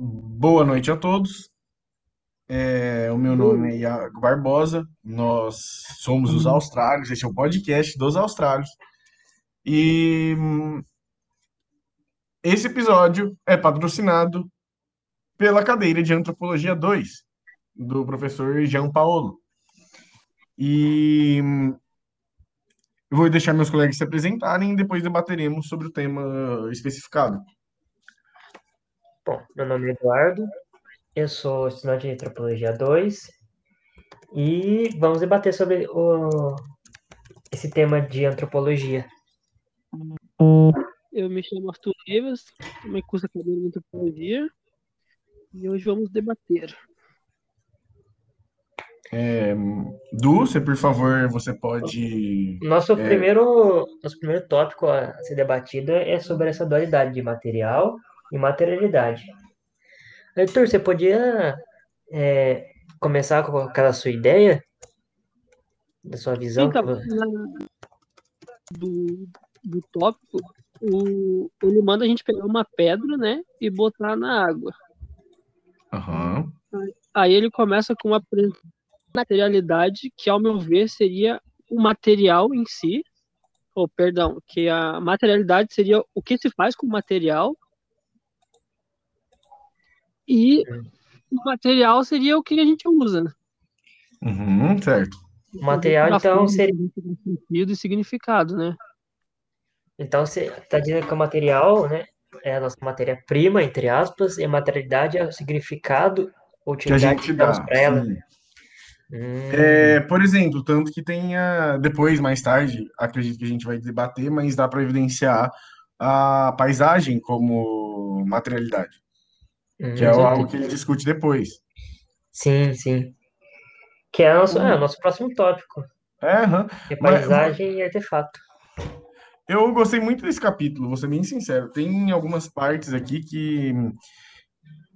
Boa noite a todos. É, o meu nome é Iago Barbosa. Nós somos os Austrálios. Este é o podcast dos Austrálios. E hum, esse episódio é patrocinado pela cadeira de Antropologia 2, do professor Jean Paulo. E hum, vou deixar meus colegas se apresentarem e depois debateremos sobre o tema especificado. Bom, meu nome é Eduardo, eu sou estudante de Antropologia 2 e vamos debater sobre o, esse tema de antropologia. Eu me chamo Arthur Rivas, também curso a cadeira de Antropologia e hoje vamos debater. É, Du, você, por favor, você pode. Nosso é, primeiro, nosso primeiro tópico a ser debatido é sobre essa dualidade de material e materialidade. Arthur, você podia é, começar com aquela sua ideia, da sua visão? Então, na- do, do tópico, o, ele manda a gente pegar uma pedra, né, e botar na água. Aham. Aí ele começa com uma materialidade, que ao meu ver seria o material em si, ou perdão, que a materialidade seria o que se faz com o material, e o material seria o que a gente usa, né? Uhum, certo. O material, então, seria, dá sentido e significado, né? então você está dizendo que o material, né, é a nossa matéria-prima, entre aspas, e a materialidade é o significado ou Que a utilidade gente dá. para ela. Sim. Hum, É, por exemplo, tanto que tenha depois, mais tarde, acredito que a gente vai debater, mas dá para evidenciar a paisagem como materialidade, que é hum, algo que ele discute depois. sim, sim. Que é o nosso, é, nosso próximo tópico, É, que é Mas paisagem e artefato. eu gostei muito desse capítulo, vou ser bem sincero. Tem algumas partes aqui que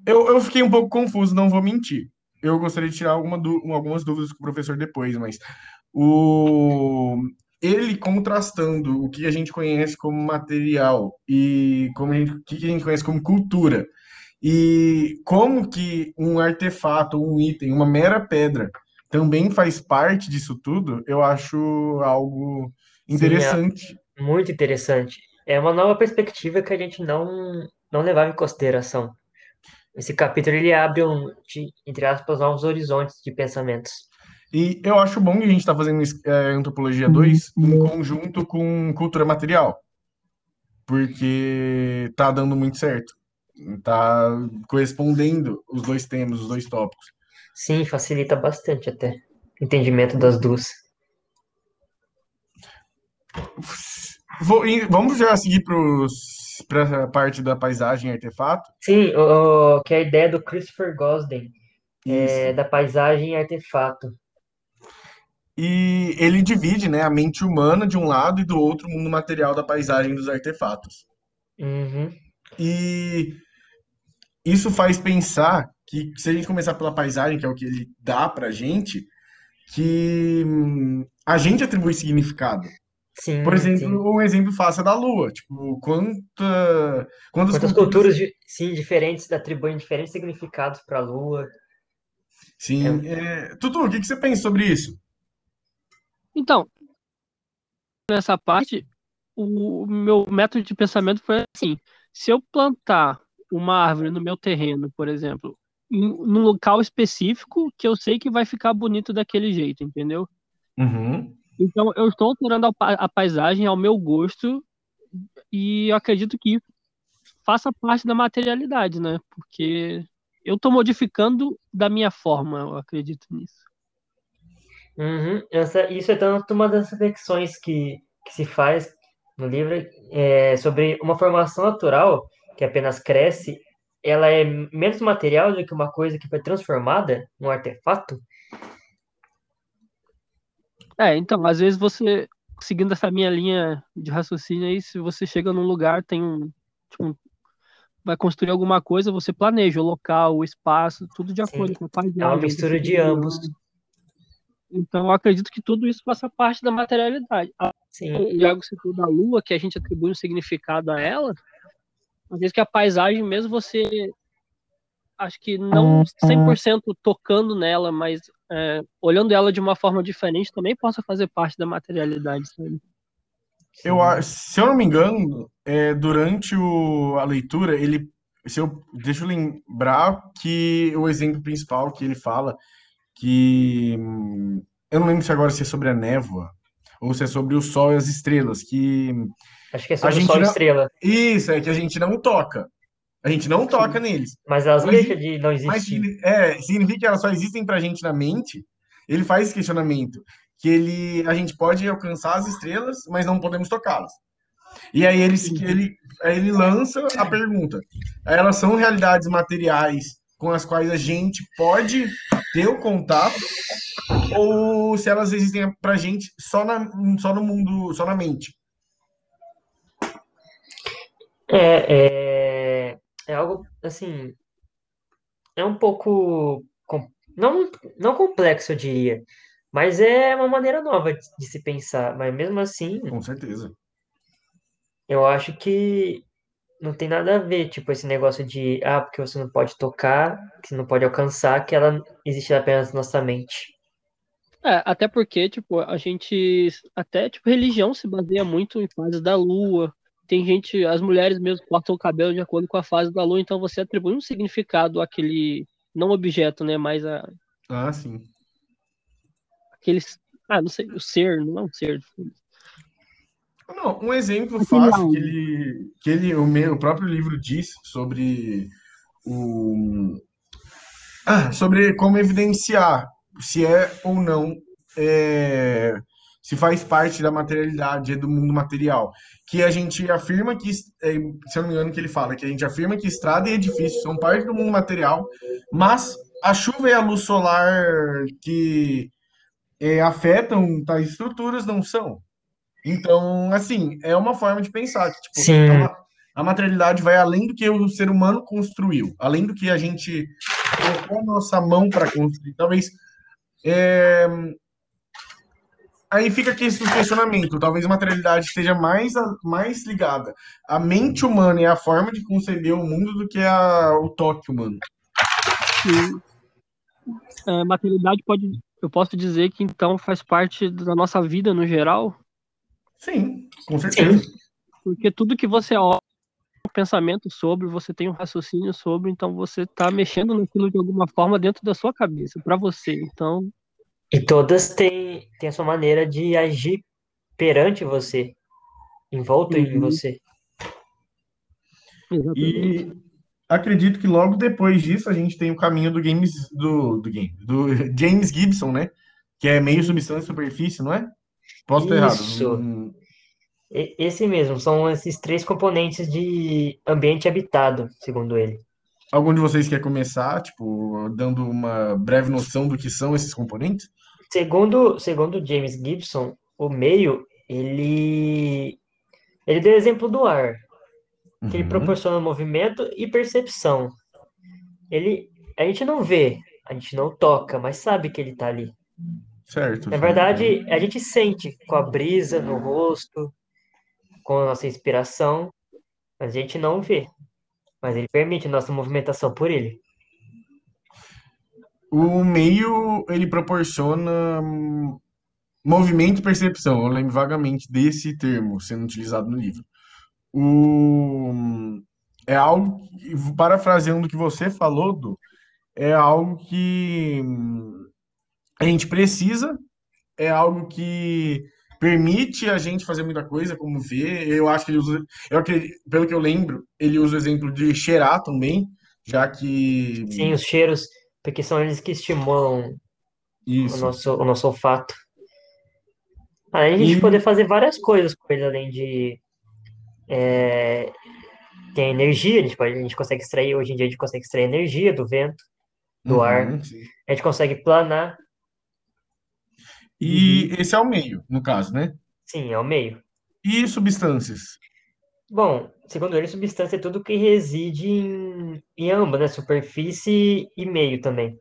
eu, eu fiquei um pouco confuso, não vou mentir. Eu gostaria de tirar alguma algumas dúvidas com o professor depois, mas o ele contrastando o que a gente conhece como material e como gente, o que a gente conhece como cultura e como que um artefato, um item, uma mera pedra também faz parte disso tudo, eu acho algo Sim, é interessante. muito interessante. É uma nova perspectiva que a gente não, não levava em consideração. Esse capítulo ele abre um, de- entre aspas, novos horizontes de pensamentos. E eu acho bom que a gente está fazendo é, Antropologia 2 em conjunto com Cultura Material, porque tá dando muito certo. Tá correspondendo os dois temas, os dois tópicos. Sim, facilita bastante até o entendimento das duas. Vou- vamos já seguir para a parte da paisagem e artefato? Sim, o, o- que é a ideia do Christopher Gosden, é, da paisagem e artefato. E ele divide, né, a mente humana de um lado e do outro o mundo material da paisagem e dos artefatos. Uhum. E isso faz pensar que se a gente começar pela paisagem, que é o que ele dá pra gente, que hum, a gente atribui significado. Por Sim, sim. exemplo, um exemplo fácil é da Lua. Tipo, quanta, quantas Quantas culturas. culturas, sim, diferentes atribuem diferentes significados para a Lua. Sim. É... Tutu, o que que você pensa sobre isso? Então, nessa parte, o meu método de pensamento foi assim: se eu plantar uma árvore no meu terreno, por exemplo, em, num local específico que eu sei que vai ficar bonito daquele jeito, entendeu? Uhum. Então, eu estou alterando a, a paisagem ao meu gosto e eu acredito que isso faça parte da materialidade, né? Porque eu estou modificando da minha forma, eu acredito nisso. Uhum. Essa, isso é tanto uma das reflexões que, que se faz no livro é, sobre uma formação natural que apenas cresce, ela é menos material do que uma coisa que foi transformada num artefato. É, então, às vezes você, seguindo essa minha linha de raciocínio aí, se você chega num lugar, tem um, tipo, um- vai construir alguma coisa, você planeja o local, o espaço, tudo de Sim, acordo com a é uma paisagem, mistura de ambos. Então, eu acredito que tudo isso faça parte da materialidade. Sim, O Iago citou da lua, que a gente atribui um significado a ela, às vezes que a paisagem mesmo você acho que não 100% tocando nela, mas é, olhando ela de uma forma diferente também possa fazer parte da materialidade, sabe? Eu, se eu não me engano, é, durante o, a leitura, ele, se eu, deixa eu lembrar que o exemplo principal que ele fala, que eu não lembro se agora se é sobre a névoa ou se é sobre o sol e as estrelas, que acho que é sobre o sol e estrela. Isso é que a gente não toca. A gente não toca neles. Mas elas mas, deixam de não existir. Mas, é, significa que elas só existem pra gente na mente. Ele faz esse questionamento. Que ele, a gente pode alcançar as estrelas, mas não podemos tocá-las. E aí ele, ele, aí ele lança a pergunta. Elas são realidades materiais com as quais a gente pode ter o contato ou se elas existem pra gente só, na, só no mundo, só na mente? É, é, é algo, assim, é um pouco, não, não complexo, eu diria, mas é uma maneira nova de, de se pensar, mas mesmo assim... Com certeza. Eu acho que não tem nada a ver, tipo, esse negócio de, ah, porque você não pode tocar, que você não pode alcançar, que ela existe apenas na nossa mente. É, até porque, tipo, a gente, até, tipo, religião se baseia muito em fases da lua, tem gente, as mulheres mesmo cortam o cabelo de acordo com a fase da lua, então você atribui um significado àquele, não objeto, né, mas a... Ah, sim. Aqueles, ah, não sei, o ser, não é um ser. Não, um exemplo fácil que ele, que ele o, meu, o próprio livro diz sobre o... Ah, sobre como evidenciar se é ou não é, se faz parte da materialidade, do mundo material. Que a gente afirma que, é, se eu não me engano, que ele fala, que a gente afirma que estrada e edifício são parte do mundo material, mas a chuva e a luz solar que é, afetam tais estruturas não são. Então, assim, é uma forma de pensar que, tipo, Sim. A, a materialidade vai além do que o ser humano construiu, além do que a gente colocou a nossa mão para construir. Talvez é, aí fica aqui esse questionamento. Talvez a materialidade esteja mais, mais ligada à mente humana e à forma de conceber o mundo do que ao toque humano. Sim. É, materialidade pode. Eu posso dizer que então faz parte da nossa vida no geral? Sim, com certeza. Sim. Porque tudo que você olha, um pensamento sobre, você tem um raciocínio sobre, então você está mexendo naquilo de alguma forma dentro da sua cabeça, para você. Então, e todas têm, têm a sua maneira de agir perante você, envolto uhum. em você. E acredito que logo depois disso a gente tem o caminho do games do, do game do James Gibson, né? Que é meio substância e superfície, não é? Posso estar errado. Isso. Hum... Esse mesmo, são esses três componentes de ambiente habitado, segundo ele. Algum de vocês quer começar, tipo, dando uma breve noção do que são esses componentes? Segundo, segundo James Gibson, o meio, ele, ele deu exemplo do ar, que ele uhum. proporciona movimento e percepção. Ele, a gente não vê, a gente não toca, mas sabe que ele está ali. Certo. Na verdade, a gente sente com a brisa no rosto, com a nossa inspiração, mas a gente não vê. Mas ele permite a nossa movimentação por ele. O meio, ele proporciona hum, movimento e percepção. Eu lembro vagamente desse termo sendo utilizado no livro. O, é algo, parafraseando o que você falou, do, é algo que hum, a gente precisa, é algo que permite a gente fazer muita coisa, como ver. Eu acho que ele usa, eu acredito, pelo que eu lembro, ele usa o exemplo de cheirar também, já que. Sim, os cheiros porque são eles que estimulam o nosso, o nosso olfato. Além de a gente e... poder fazer várias coisas com eles, além de. É, tem energia, a gente, pode, a gente consegue extrair, hoje em dia a gente consegue extrair energia do vento, do uhum, ar, sim. a gente consegue planar. E uhum. esse é o meio, no caso, né? Sim, é o meio. E substâncias? Bom, segundo ele, substância é tudo que reside em, em ambas, né? Superfície e meio também.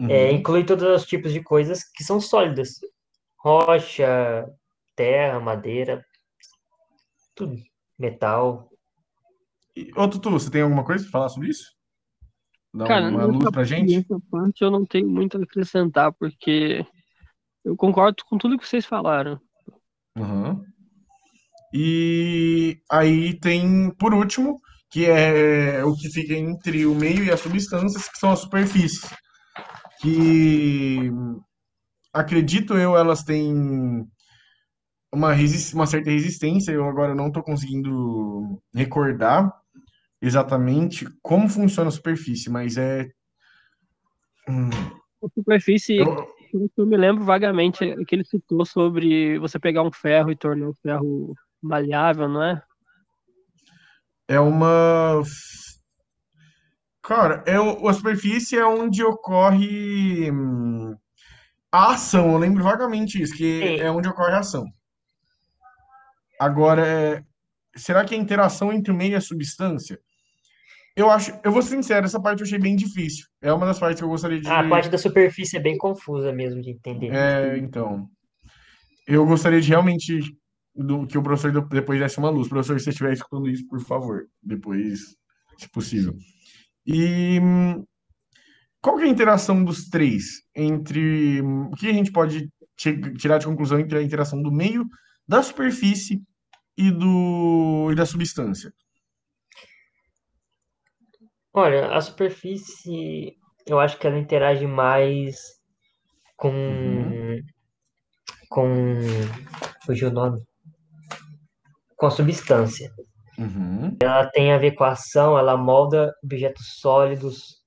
Uhum. É, inclui todos os tipos de coisas que são sólidas. Rocha, terra, madeira, tudo. Metal. Ô, Tutu, você tem alguma coisa para falar sobre isso? dar Cara, uma luz pra gente? nessa parte eu não tenho muito a acrescentar, porque eu concordo com tudo que vocês falaram. Uhum. E aí tem, por último, que é o que fica entre o meio e as substâncias, que são as superfícies. Que, acredito eu, elas têm uma, uma certa resistência. Eu agora não estou conseguindo recordar exatamente como funciona a superfície, mas é. hum, A superfície, eu, pelo que eu me lembro vagamente, é que ele citou sobre você pegar um ferro e tornar o ferro maleável, não é? é uma. Cara, é, o- a superfície é onde ocorre hum, a ação. Eu lembro vagamente isso, que é Sim. onde ocorre a ação. Agora, é, será que a interação entre o meio e a substância? Eu acho, eu vou ser sincero, essa parte eu achei bem difícil. É uma das partes que eu gostaria A de. parte da superfície é bem confusa mesmo de entender. É, então, eu gostaria de realmente do, que o professor depois desse uma luz. Professor, se você estiver escutando isso, por favor, depois, se possível. E qual que é a interação dos três entre o que a gente pode ti- tirar de conclusão entre a interação do meio, da superfície e do e da substância? Olha, a superfície, eu acho que ela interage mais com, Uhum, com, fugiu o nome, com a substância. uhum, Ela tem a ver com a ação, ela molda objetos sólidos,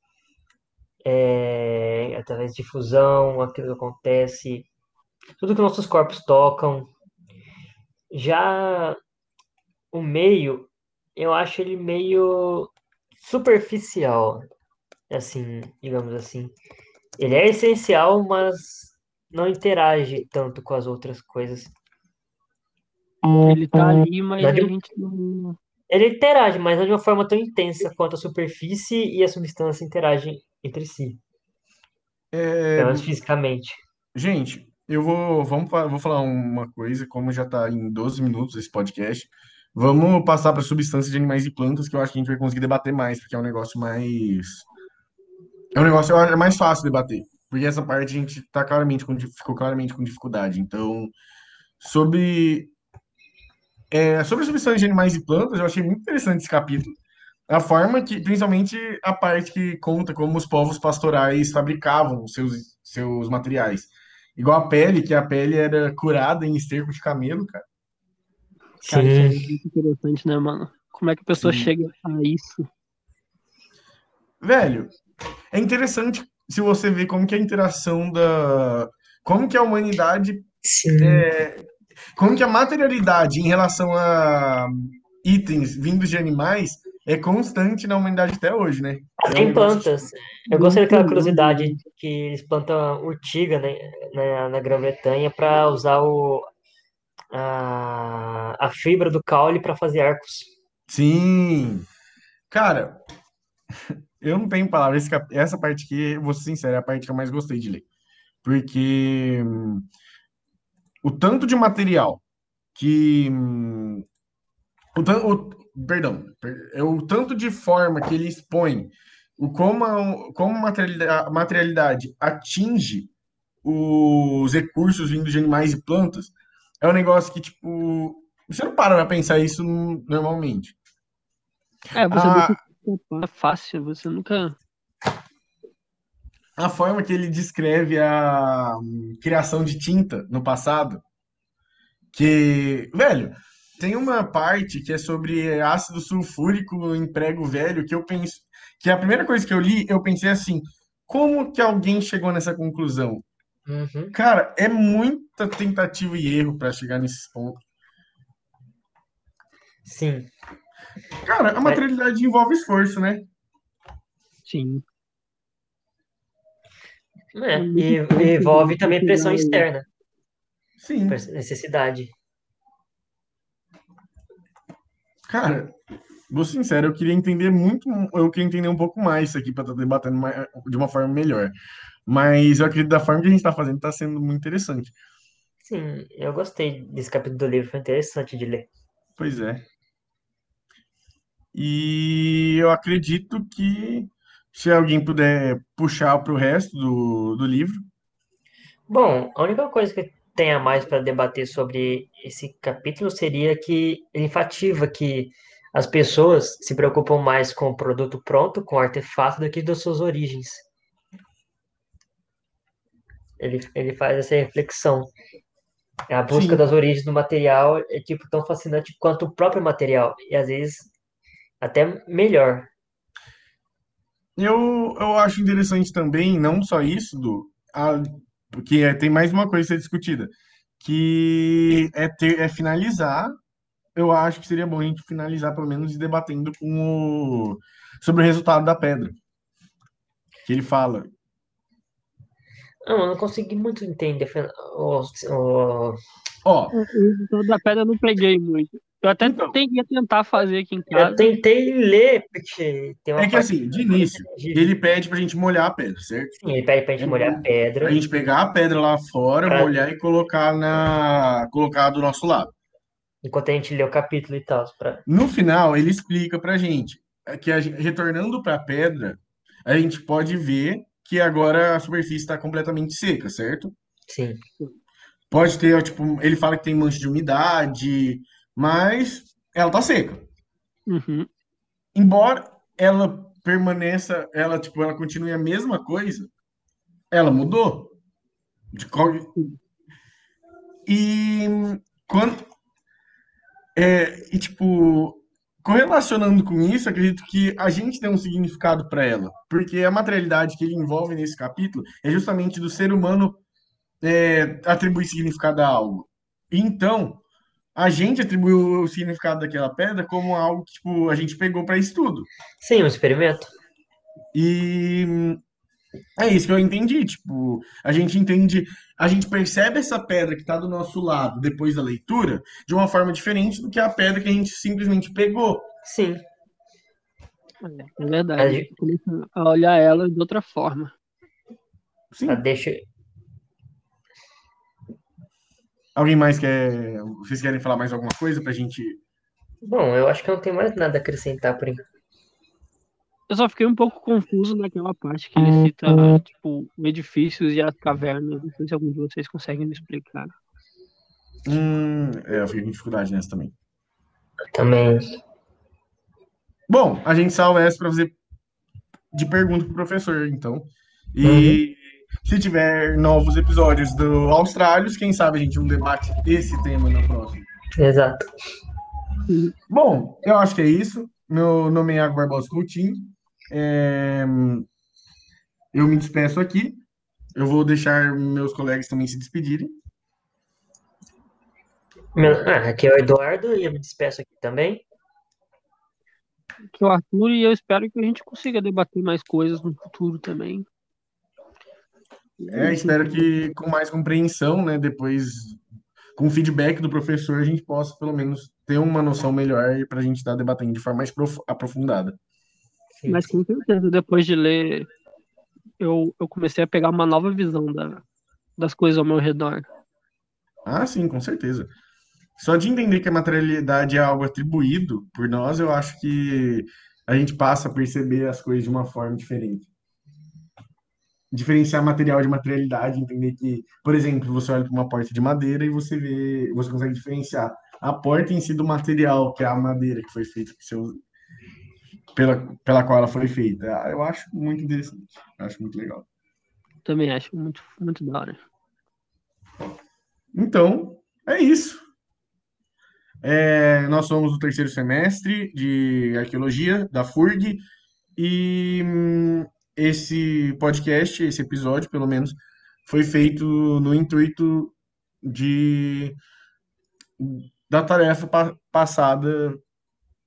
é, através de fusão, aquilo que acontece, tudo que nossos corpos tocam. Já o meio, eu acho ele meio superficial, assim, digamos assim. Ele é essencial, mas não interage tanto com as outras coisas. Ele tá ali, mas Não a gente não. Ele interage, mas não de uma forma tão intensa quanto a superfície e a substância interagem entre si, É, pelo menos fisicamente. gente, eu vou, vamos, vou falar uma coisa, como já está em 12 minutos esse podcast, vamos passar para substâncias de animais e plantas, que eu acho que a gente vai conseguir debater mais, porque é um negócio mais. É um negócio, eu acho, é mais fácil debater, porque essa parte a gente tá claramente com, ficou claramente com dificuldade. Então, sobre, é, sobre substâncias de animais e plantas, eu achei muito interessante esse capítulo. A forma que, principalmente a parte que conta como os povos pastorais fabricavam seus, seus materiais. Igual a pele, que a pele era curada em esterco de camelo, cara. Cara, isso aí é Sim, muito interessante, né, mano? Como é que a pessoa Sim. chega a isso? Velho, é interessante se você ver como que a interação da... Como que a humanidade... sim. Como que a materialidade em relação a itens vindos de animais é constante na humanidade até hoje, né? É um Tem negócio, plantas. Eu gostaria daquela Muito curiosidade que eles plantam urtiga, né, na, na Grã-Bretanha para usar o, a, a fibra do caule para fazer arcos. Sim! Cara, eu não tenho palavras. Essa parte aqui, vou ser sincero, é a parte que eu mais gostei de ler. Porque hum, o tanto de material que. hum, O, o- perdão, per- é o tanto de forma que ele expõe, o como a, como materialidade atinge os recursos vindos de animais e plantas, é um negócio que, tipo, você não para pra pensar isso normalmente. É, você A, deixa escapar fácil, você nunca. a forma que ele descreve a hum, criação de tinta no passado, que, velho, tem uma parte que é sobre ácido sulfúrico em prego velho, que eu penso, que a primeira coisa que eu li, eu pensei assim, como que alguém chegou nessa conclusão? Uhum. Cara, é muita tentativa e erro pra chegar nesses pontos. Sim. Cara, a materialidade envolve esforço, né? Sim. é, É e e envolve também pressão externa, Sim. necessidade. Cara, vou ser sincero, eu queria entender muito, eu queria entender um pouco mais isso aqui para estar debatendo mais- de uma forma melhor. Mas eu acredito que da forma que a gente está fazendo está sendo muito interessante. Sim, eu gostei desse capítulo do livro, foi interessante de ler. Pois é. E eu acredito que Se alguém puder puxar para o resto do, do livro. Bom, a única coisa que tem a mais para debater sobre esse capítulo seria que ele enfatiza que as pessoas se preocupam mais com o produto pronto, com o artefato, do que das suas origens. Ele, ele faz essa reflexão. A busca Sim. das origens do material é tipo tão fascinante quanto o próprio material, e às vezes até melhor. Eu, eu acho interessante também, não só isso, do, a, porque é, tem mais uma coisa a ser discutida, que é, ter, é finalizar. Eu acho que seria bom a gente finalizar, pelo menos, debatendo com o, sobre o resultado da pedra. Que ele fala. Não, eu não consegui muito entender Ó, O resultado da pedra eu não peguei muito. Eu até Então. ia tentar fazer aqui em Eu casa. tentei ler, porque tem uma é que parte assim, de início, ele pede pra gente molhar a pedra, certo? Sim, ele pede pra gente molhar a pedra. Pra gente pegar a pedra lá fora, Pra- molhar e colocar na, colocar do nosso lado. Enquanto a gente lê o capítulo e tal. Pra... No final, ele explica pra gente que a gente- retornando para a pedra, a gente pode ver que agora a superfície está completamente seca, certo? Sim. Pode ter, tipo, ele fala que tem mancha de umidade, mas ela tá seca. Uhum. Embora ela permaneça, ela, tipo, ela continue a mesma coisa, ela mudou. De qual... E quando é, e tipo, correlacionando com isso, acredito que a gente tem um significado para ela, porque a materialidade que ele envolve nesse capítulo é justamente do ser humano é, atribuir significado a algo. Então, a gente atribuiu o significado daquela pedra como algo que tipo, a gente pegou para estudo. Sim, um experimento. E é isso que eu entendi. Tipo, a gente entende, a gente percebe essa pedra que está do nosso lado depois da leitura de uma forma diferente do que a pedra que a gente simplesmente pegou. Sim. É, é verdade. A olhar ela de outra forma. Sim. Tá, deixa. Alguém mais quer. Vocês querem falar mais alguma coisa pra gente? Bom, eu acho que eu não tenho mais nada a acrescentar por enquanto. Eu só fiquei um pouco confuso naquela parte que ele cita, tipo, edifícios e as cavernas. Não sei se algum de vocês conseguem me explicar. Hum, é, eu fiquei com dificuldade nessa também. Também. Bom, a gente salva essa para fazer de pergunta pro professor, então. E se tiver novos episódios do Austrálios, quem sabe a gente não debate esse tema na próxima. Exato. Bom, eu acho que é isso. Meu nome é Iago Barbosa Coutinho. É, Eu me despeço aqui. Eu vou deixar meus colegas também se despedirem. Meu... Ah, aqui é o Eduardo e eu me despeço aqui também. Que o Arthur e eu espero que a gente consiga debater mais coisas no futuro também. É, espero que com mais compreensão, né? Depois, com o feedback do professor, a gente possa pelo menos ter uma noção melhor para a gente estar debatendo de forma mais prof- aprofundada. Mas com certeza, depois de ler, eu, eu comecei a pegar uma nova visão da, das coisas ao meu redor. Ah, sim, com certeza. Só de entender que a materialidade é algo atribuído por nós, eu acho que a gente passa a perceber as coisas de uma forma diferente. Diferenciar material de materialidade, entender que, por exemplo, você olha para uma porta de madeira e você vê, você consegue diferenciar a porta em si do material, que é a madeira que foi feita, que você pela, pela qual ela foi feita. Ah, Eu acho muito interessante, eu acho muito legal. Também acho muito, muito da hora. Então, é isso. É, nós somos o terceiro semestre de arqueologia da FURG e hum, esse podcast, esse episódio, pelo menos, foi feito no intuito de da tarefa pa- passada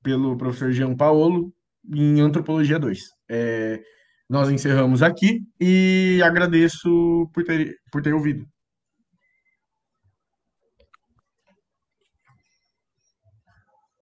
pelo professor Jean Paolo em Antropologia 2. É, nós encerramos aqui e agradeço por ter, por ter ouvido.